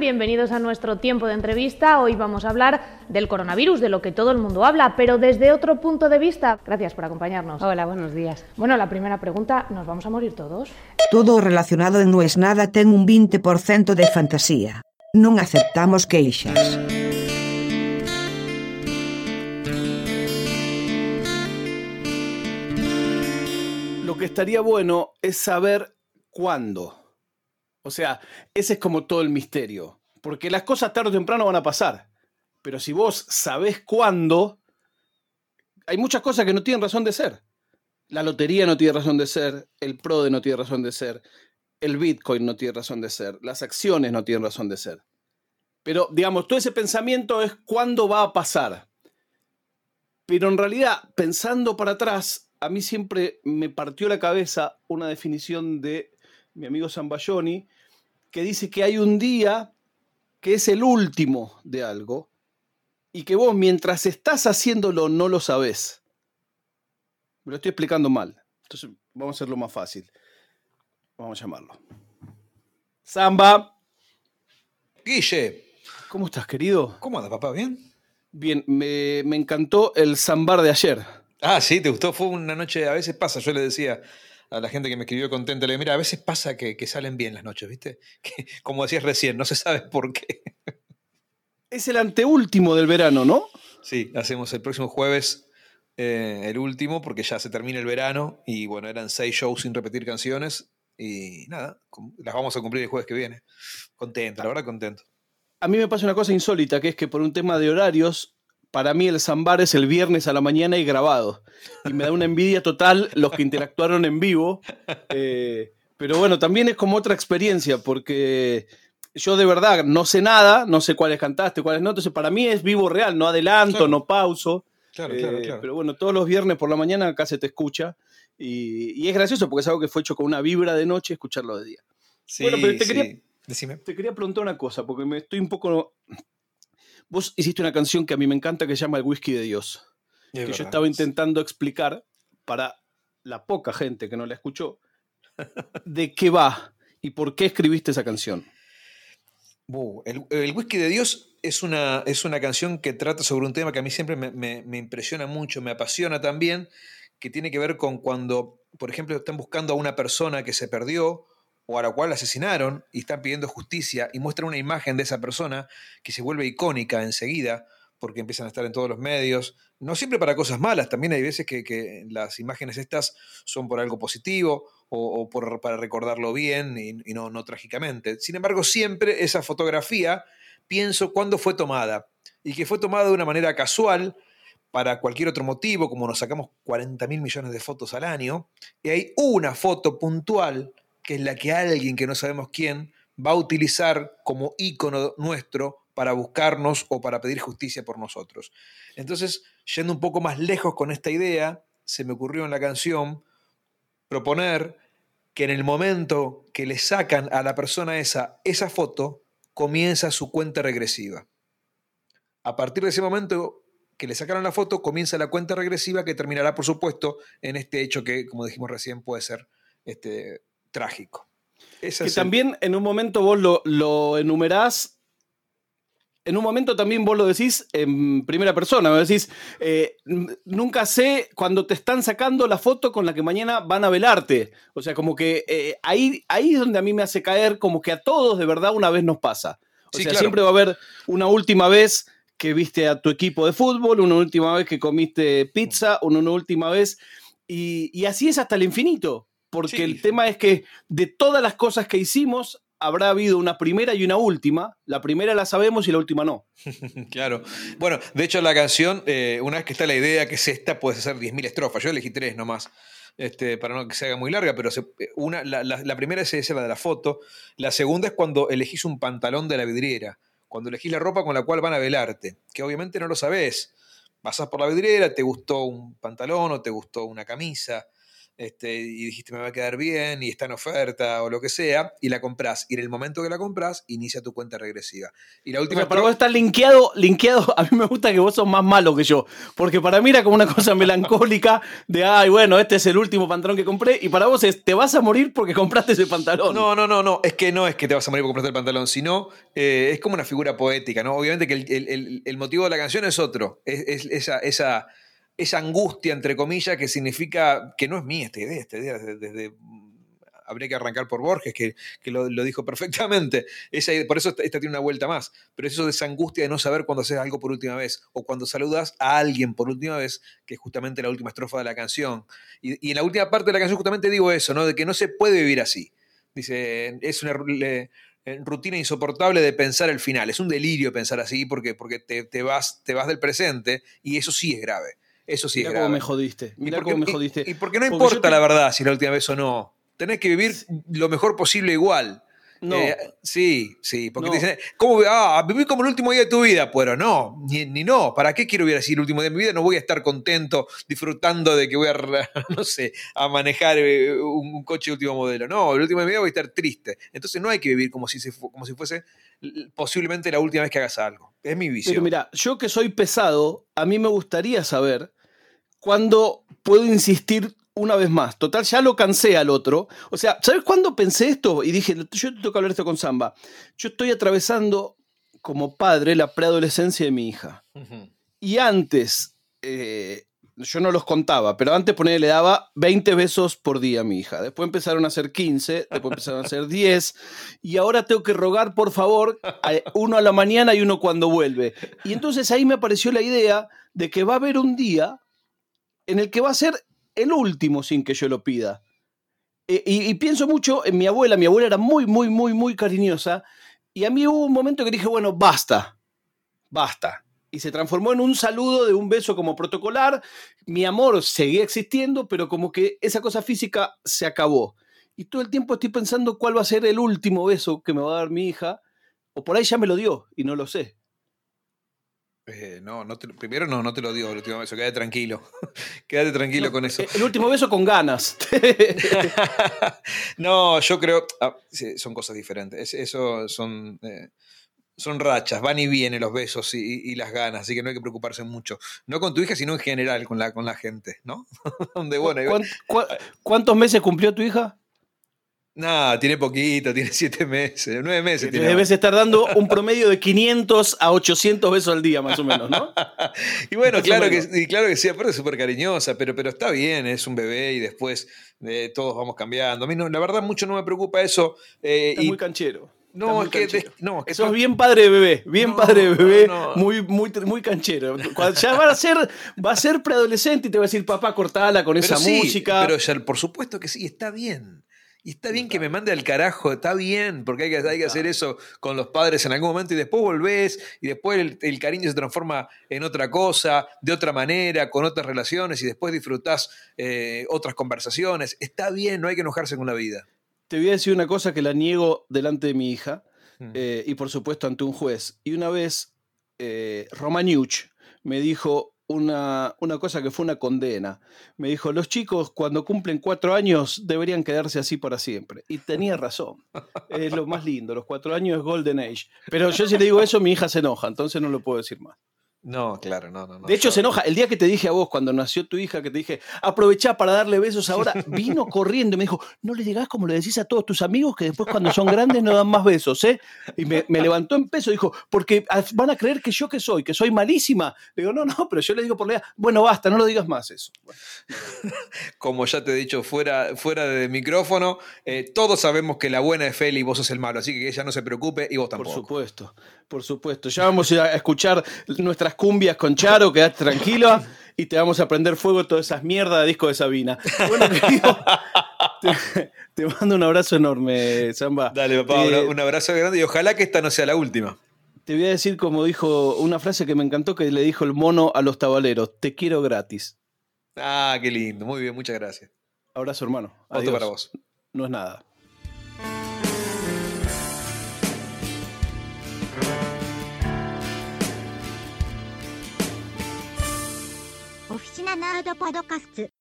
Bienvenidos a nuestro tiempo de entrevista. Hoy vamos a hablar del coronavirus, de lo que todo el mundo habla, pero desde otro punto de vista. Gracias por acompañarnos. Hola, buenos días. Bueno, la primera pregunta, ¿nos vamos a morir todos? Todo relacionado en No es nada ten un 20% de fantasía. Non aceptamos queixas. Lo que estaría bueno es saber cuándo. O sea, ese es como todo el misterio. Porque las cosas tarde o temprano van a pasar. Pero si vos sabés cuándo, hay muchas cosas que no tienen razón de ser. La lotería no tiene razón de ser, el PRODE no tiene razón de ser, el Bitcoin no tiene razón de ser, las acciones no tienen razón de ser. Pero, digamos, todo ese pensamiento es cuándo va a pasar. Pero en realidad, pensando para atrás, a mí siempre me partió la cabeza una definición de mi amigo Zambayoni, que dice que hay un día que es el último de algo y que vos mientras estás haciéndolo no lo sabés. Me lo estoy explicando mal. Entonces vamos a hacerlo más fácil. Vamos a llamarlo. Zamba. Guille, ¿Cómo estás, querido? ¿cómo andas, papá? ¿Bien? Bien, me, me encantó el zambar de ayer. Ah, sí, ¿te gustó? Fue una noche, a veces pasa, yo le decía a la gente que me escribió contenta, le digo, mira, a veces pasa que, que salen bien las noches, ¿viste? Que, como decías recién, no se sabe por qué. Es el anteúltimo del verano, ¿no? Sí, hacemos el próximo jueves eh, el último, porque ya se termina el verano, y bueno, eran seis shows sin repetir canciones, y nada, las vamos a cumplir el jueves que viene. Contento, la verdad contento. A mí me pasa una cosa insólita, que es que por un tema de horarios, para mí el zambar es el viernes a la mañana y grabado. Y me da una envidia total los que interactuaron en vivo. Eh, pero bueno, también es como otra experiencia, porque yo de verdad no sé nada, no sé cuáles cantaste, cuáles no. Entonces para mí es vivo real, no adelanto, Claro. no pauso. Claro, Eh, claro, claro. Pero bueno, todos los viernes por la mañana acá se te escucha. Y, y es gracioso porque es algo que fue hecho con una vibra de noche escucharlo de día. Sí, bueno, pero te sí. quería- Decime. Te quería preguntar una cosa, porque me estoy un poco. Vos hiciste una canción que a mí me encanta que se llama El Whisky de Dios. Es que yo estaba intentando explicar para la poca gente que no la escuchó de qué va y por qué escribiste esa canción. Uh, el, el Whisky de Dios es una, es una canción que trata sobre un tema que a mí siempre me, me- me impresiona mucho, me apasiona también, que tiene que ver con cuando, por ejemplo, están buscando a una persona que se perdió o a la cual asesinaron y están pidiendo justicia y muestran una imagen de esa persona que se vuelve icónica enseguida porque empiezan a estar en todos los medios, no siempre para cosas malas, también hay veces que, las imágenes estas son por algo positivo o, para recordarlo bien y, y no, no trágicamente. Sin embargo, siempre esa fotografía pienso cuándo fue tomada y que fue tomada de una manera casual para cualquier otro motivo, como nos sacamos 40 mil millones de fotos al año, y hay una foto puntual que es la que alguien que no sabemos quién va a utilizar como ícono nuestro para buscarnos o para pedir justicia por nosotros. Entonces, yendo un poco más lejos con esta idea, se me ocurrió en la canción proponer que en el momento que le sacan a la persona esa esa foto, comienza su cuenta regresiva. A partir de ese momento que le sacaron la foto, comienza la cuenta regresiva que terminará, por supuesto, en este hecho que, como dijimos recién, puede ser este, trágico. Que es el- también en un momento vos lo, lo enumerás. En un momento también vos lo decís en primera persona, vos decís, eh, nunca sé cuando te están sacando la foto con la que mañana van a velarte. O sea, como que eh, ahí, ahí es donde a mí me hace caer como que a todos de verdad una vez nos pasa. O Sí, sea, claro. siempre va a haber una última vez que viste a tu equipo de fútbol, una última vez que comiste pizza, una, una última vez. Y, y así es hasta el infinito. Porque Sí. el tema es que de todas las cosas que hicimos, habrá habido una primera y una última. La primera la sabemos y la última no. Claro. Bueno, de hecho la canción, eh, una vez que está la idea que es esta, puedes hacer 10.000 estrofas. Yo elegí tres nomás, este, para no que se haga muy larga, pero se- una, la, la- la primera es esa, la de la foto. La segunda es cuando elegís un pantalón de la vidriera, cuando elegís la ropa con la cual van a velarte, que obviamente no lo sabés. Pasás por la vidriera, te gustó un pantalón o te gustó una camisa, este, y dijiste me va a quedar bien y está en oferta o lo que sea, y la compras. Y en el momento que la compras, inicia tu cuenta regresiva. Y la última. O sea, para vos está linkeado, linkeado. A mí me gusta que vos sos más malo que yo. Porque para mí era como una cosa melancólica de, ay, bueno, este es el último pantalón que compré. Y para vos es, te vas a morir porque compraste ese pantalón. No, no, no, no. Es que no es que te vas a morir porque compraste el pantalón, sino eh, es como una figura poética, ¿no? Obviamente que el, el- el motivo de la canción es otro. Es, es esa. esa esa angustia, entre comillas, que significa que no es mía esta idea, esta idea desde, desde- habría que arrancar por Borges, que, que lo, lo dijo perfectamente. Esa, por eso esta, tiene una vuelta más. Pero eso de esa angustia de no saber cuándo haces algo por última vez, o cuando saludas a alguien por última vez, que es justamente la última estrofa de la canción. Y, y en la última parte de la canción justamente digo eso, ¿no? De que no se puede vivir así. Dice, es una eh, rutina insoportable de pensar el final. Es un delirio pensar así porque, porque te, te vas, te vas del presente y eso sí es grave. Eso sí Mirá es cómo grave. me jodiste. Mirá porque- cómo me jodiste. Y, porque no Porque importa te- la verdad si la última vez o no. Tenés que vivir lo mejor posible igual. No. Eh, sí, sí, porque No. te dicen, ¿cómo? Ah, viví como el último día de tu vida. Pero no, ni, ni no. ¿Para qué quiero vivir así el último día de mi vida? No voy a estar contento disfrutando de que voy a, no sé, a manejar eh, un, un coche de último modelo. No, el último día de mi vida voy a estar triste. Entonces no hay que vivir como si, se como si fuese posiblemente la última vez que hagas algo. Es mi visión. Pero mira, yo que soy pesado, a mí me gustaría saber cuándo puedo insistir una vez más. Total, ya lo cansé al otro. O sea, ¿sabes cuándo pensé esto? Y dije, yo te toca hablar esto con Samba. Yo estoy atravesando como padre la preadolescencia de mi hija. Ujú. Y antes, eh, yo no los contaba, pero antes le daba 20 besos por día a mi hija. Después empezaron a ser 15, después empezaron a ser 10. Y ahora tengo que rogar, por favor, a- uno a la mañana y uno cuando vuelve. Y entonces ahí me apareció la idea de que va a haber un día en el que va a ser el último sin que yo lo pida. Eh, y, y pienso mucho en mi abuela. Mi abuela era muy, muy, muy, muy cariñosa. Y a mí hubo un momento que dije, bueno, basta, basta. Y se transformó en un saludo de un beso como protocolar. Mi amor seguía existiendo, pero como que esa cosa física se acabó. Y todo el tiempo estoy pensando cuál va a ser el último beso que me va a dar mi hija. O por ahí ya me lo dio y no lo sé. Eh, no, no te primero no, no te lo digo el último beso, quédate tranquilo. quédate tranquilo con eso. El último beso con ganas. no, yo creo. ah, sí, son cosas diferentes. Es- eso son. eh, son rachas, van y vienen los besos y, y las ganas, así que no hay que preocuparse mucho. No con tu hija, sino en general con la, con la gente, ¿no? Donde, bueno, igual- ¿Cuán- cuán- ¿Cuántos meses cumplió tu hija? Nada, tiene poquito, tiene siete meses, nueve meses. tiene Debes estar dando un promedio de 500 a 800 besos al día, más o menos, ¿no? Y bueno, Más claro que, y claro que sí, aparte es súper cariñosa, pero, pero está bien, es un bebé y después eh, todos vamos cambiando. A mí no, la verdad mucho no me preocupa eso. eh, y, muy canchero. no, es que, no, es que Sos bien padre de bebé, bien No, padre de bebé, no, no. muy, muy, muy canchero. Cuando ya va a ser, va a ser preadolescente y te va a decir, papá, cortala con pero esa sí, música. Pero ya, por supuesto que sí, está bien. Y está bien que me mande al carajo, está bien, porque hay que, hay que hacer eso con los padres en algún momento y después volvés y después el, el cariño se transforma en otra cosa, de otra manera, con otras relaciones y después disfrutás eh, otras conversaciones. Está bien, no hay que enojarse con la vida. Te voy a decir una cosa que la niego delante de mi hija Mm. eh, y por supuesto ante un juez. Y una vez eh, Romaniuch me dijo una, una cosa que fue una condena. Me dijo, los chicos cuando cumplen cuatro años deberían quedarse así para siempre. Y tenía razón. Es lo más lindo, los cuatro años es Golden Age. Pero yo si le digo eso, mi hija se enoja, entonces no lo puedo decir más. No, claro, no, no. no. De hecho, se enoja. El día que te dije a vos, cuando nació tu hija, que te dije, aprovechá para darle besos ahora, vino corriendo y me dijo, no le digas como le decís a todos tus amigos que después cuando son grandes no dan más besos, ¿eh? Y me, me levantó en peso y dijo, porque van a creer que yo que soy, que soy malísima. Le digo, no, no, pero yo le digo por la edad, bueno, basta, no lo digas más eso. Bueno, Como ya te he dicho fuera, fuera de micrófono, eh, todos sabemos que la buena es Feli y vos sos el malo, así que ella no se preocupe y vos por tampoco. supuesto, por supuesto. Ya vamos a escuchar nuestras cumbias con Charo, quedate tranquila y te vamos a prender fuego todas esas mierdas de disco de Sabina. Bueno, querido, te, te mando un abrazo enorme, Samba. Dale, papá, Eh, un- abrazo grande y ojalá que esta no sea la última. Te voy a decir como dijo una frase que me encantó que le dijo el mono a los tabaleros, te quiero gratis. Ah, qué lindo, muy bien, muchas gracias. Abrazo, hermano. Otro Adiós. para vos. No es nada. シナナードパドカスツ。